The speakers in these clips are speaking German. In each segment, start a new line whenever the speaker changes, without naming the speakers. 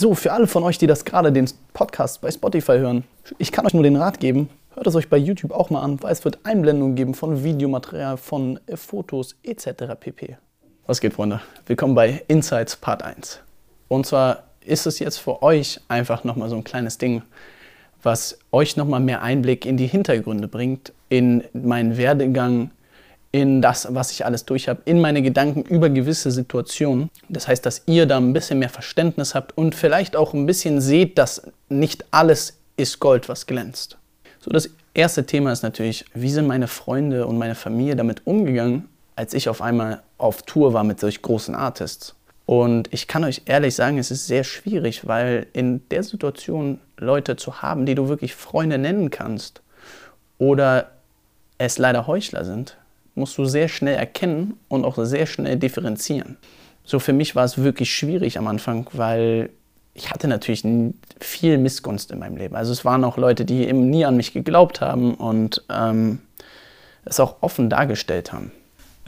So, für alle von euch, die das gerade den Podcast bei Spotify hören, ich kann euch nur den Rat geben, hört es euch bei YouTube auch mal an, weil es wird Einblendungen geben von Videomaterial, von äh, Fotos etc. pp. Was geht, Freunde? Willkommen bei Insights Part 1. Und zwar ist es jetzt für euch einfach nochmal so ein kleines Ding, was euch nochmal mehr Einblick in die Hintergründe bringt, in meinen Werdegang, in das, was ich alles durch habe, in meine Gedanken über gewisse Situationen. Das heißt, dass ihr da ein bisschen mehr Verständnis habt und vielleicht auch ein bisschen seht, dass nicht alles ist Gold, was glänzt. So, das erste Thema ist natürlich, wie sind meine Freunde und meine Familie damit umgegangen, als ich auf einmal auf Tour war mit solch großen Artists. Und ich kann euch ehrlich sagen, es ist sehr schwierig, weil in der Situation Leute zu haben, die du wirklich Freunde nennen kannst, oder es leider Heuchler sind, musst du sehr schnell erkennen und auch sehr schnell differenzieren. So für mich war es wirklich schwierig am Anfang, weil ich hatte natürlich viel Missgunst in meinem Leben. Also es waren auch Leute, die eben nie an mich geglaubt haben und ähm, es auch offen dargestellt haben.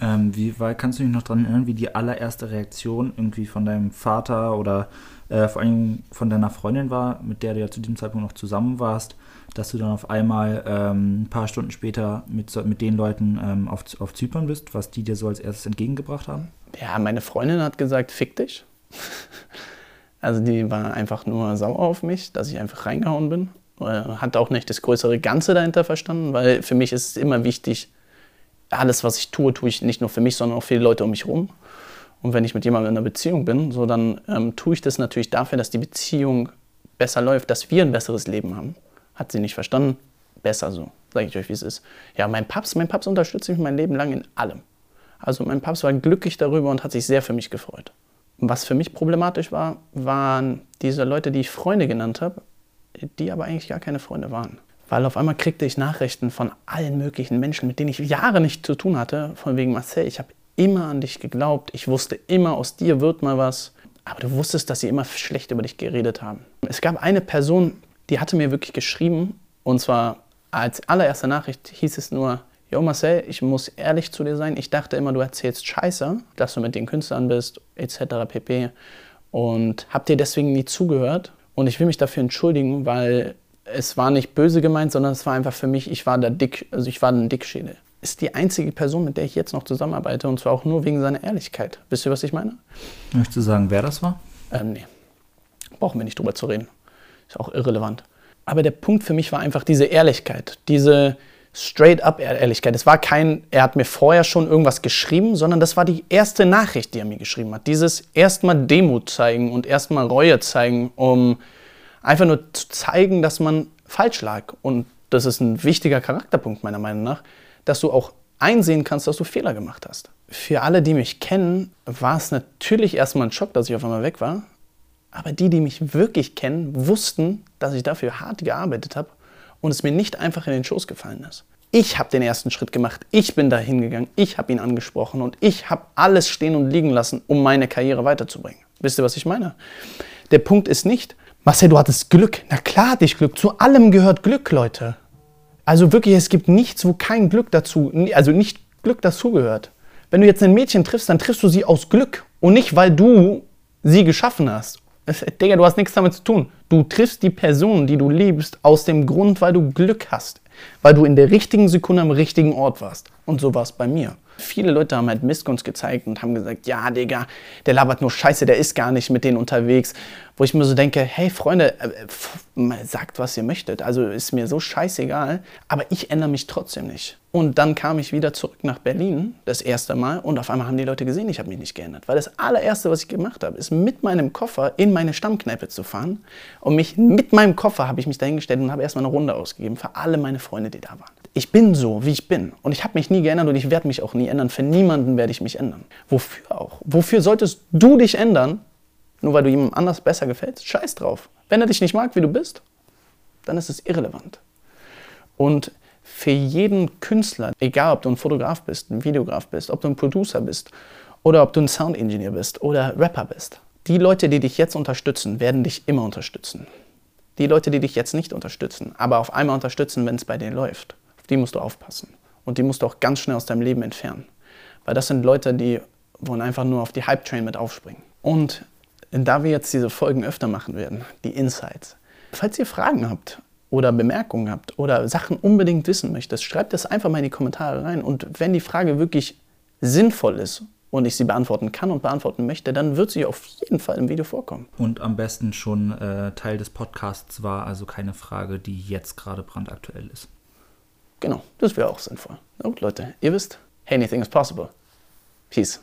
Ähm, wie weil, kannst du dich noch daran erinnern, wie die allererste Reaktion irgendwie von deinem Vater oder äh, vor allem von deiner Freundin war, mit der du ja zu diesem Zeitpunkt noch zusammen warst, dass du dann auf einmal ähm, ein paar Stunden später mit, mit den Leuten ähm, auf, auf Zypern bist, was die dir so als erstes entgegengebracht haben?
Ja, meine Freundin hat gesagt, fick dich. also die war einfach nur sauer auf mich, dass ich einfach reingehauen bin. Äh, hat auch nicht das größere Ganze dahinter verstanden, weil für mich ist es immer wichtig, alles, was ich tue, tue ich nicht nur für mich, sondern auch für die Leute um mich herum. Und wenn ich mit jemandem in einer Beziehung bin, so dann ähm, tue ich das natürlich dafür, dass die Beziehung besser läuft, dass wir ein besseres Leben haben. Hat sie nicht verstanden? Besser so, sage ich euch, wie es ist. Ja, mein Papst, mein Papst unterstützt mich mein Leben lang in allem. Also mein Papst war glücklich darüber und hat sich sehr für mich gefreut. Was für mich problematisch war, waren diese Leute, die ich Freunde genannt habe, die aber eigentlich gar keine Freunde waren. Weil auf einmal kriegte ich Nachrichten von allen möglichen Menschen, mit denen ich Jahre nicht zu tun hatte, von wegen Marcel, ich habe immer an dich geglaubt, ich wusste immer, aus dir wird mal was, aber du wusstest, dass sie immer schlecht über dich geredet haben. Es gab eine Person, die hatte mir wirklich geschrieben, und zwar als allererste Nachricht hieß es nur, Jo Marcel, ich muss ehrlich zu dir sein, ich dachte immer, du erzählst Scheiße, dass du mit den Künstlern bist, etc. pp. Und hab dir deswegen nie zugehört. Und ich will mich dafür entschuldigen, weil es war nicht böse gemeint, sondern es war einfach für mich, ich war der Dick, also ich war ein Dickschädel. Ist die einzige Person, mit der ich jetzt noch zusammenarbeite, und zwar auch nur wegen seiner Ehrlichkeit. Wisst ihr, was ich meine?
Möchtest du sagen, wer das war?
Ähm, nee. Brauchen wir nicht drüber zu reden. Ist auch irrelevant. Aber der Punkt für mich war einfach diese Ehrlichkeit, diese straight-up Ehrlichkeit. Es war kein, er hat mir vorher schon irgendwas geschrieben, sondern das war die erste Nachricht, die er mir geschrieben hat. Dieses erstmal Demut zeigen und erstmal Reue zeigen, um einfach nur zu zeigen, dass man falsch lag. Und das ist ein wichtiger Charakterpunkt meiner Meinung nach, dass du auch einsehen kannst, dass du Fehler gemacht hast. Für alle, die mich kennen, war es natürlich erstmal ein Schock, dass ich auf einmal weg war. Aber die, die mich wirklich kennen, wussten, dass ich dafür hart gearbeitet habe und es mir nicht einfach in den Schoß gefallen ist. Ich habe den ersten Schritt gemacht, ich bin da hingegangen, ich habe ihn angesprochen und ich habe alles stehen und liegen lassen, um meine Karriere weiterzubringen. Wisst ihr, was ich meine? Der Punkt ist nicht, Marcel, du hattest Glück. Na klar hatte ich Glück. Zu allem gehört Glück, Leute. Also wirklich, es gibt nichts, wo kein Glück dazu, also nicht Glück dazugehört. Wenn du jetzt ein Mädchen triffst, dann triffst du sie aus Glück und nicht, weil du sie geschaffen hast Digga, du hast nichts damit zu tun. Du triffst die Person, die du liebst, aus dem Grund, weil du Glück hast. Weil du in der richtigen Sekunde am richtigen Ort warst. Und so war es bei mir. Viele Leute haben halt Missgunst gezeigt und haben gesagt, ja, Digga, der labert nur Scheiße, der ist gar nicht mit denen unterwegs. Wo ich mir so denke, hey Freunde, äh, sagt, was ihr möchtet. Also ist mir so scheißegal, aber ich ändere mich trotzdem nicht. Und dann kam ich wieder zurück nach Berlin, das erste Mal, und auf einmal haben die Leute gesehen, ich habe mich nicht geändert. Weil das allererste, was ich gemacht habe, ist mit meinem Koffer in meine Stammkneipe zu fahren. Und mich mit meinem Koffer habe ich mich dahingestellt und habe erstmal eine Runde ausgegeben für alle meine Freunde, die da waren. Ich bin so, wie ich bin. Und ich habe mich nie geändert und ich werde mich auch nie ändern. Für niemanden werde ich mich ändern. Wofür auch? Wofür solltest du dich ändern, nur weil du jemandem anders besser gefällst? Scheiß drauf. Wenn er dich nicht mag, wie du bist, dann ist es irrelevant. Und für jeden Künstler, egal ob du ein Fotograf bist, ein Videograf bist, ob du ein Producer bist oder ob du ein Sound-Engineer bist oder Rapper bist, die Leute, die dich jetzt unterstützen, werden dich immer unterstützen. Die Leute, die dich jetzt nicht unterstützen, aber auf einmal unterstützen, wenn es bei denen läuft, auf die musst du aufpassen. Und die musst du auch ganz schnell aus deinem Leben entfernen. Weil das sind Leute, die wollen einfach nur auf die Hype-Train mit aufspringen. Und da wir jetzt diese Folgen öfter machen werden, die Insights, falls ihr Fragen habt oder Bemerkungen habt oder Sachen unbedingt wissen möchtet, schreibt das einfach mal in die Kommentare rein. Und wenn die Frage wirklich sinnvoll ist und ich sie beantworten kann und beantworten möchte, dann wird sie auf jeden Fall im Video vorkommen.
Und am besten schon äh, Teil des Podcasts war, also keine Frage, die jetzt gerade brandaktuell ist.
Genau, das wäre auch sinnvoll. Na gut, Leute, ihr wisst, anything is possible. Peace.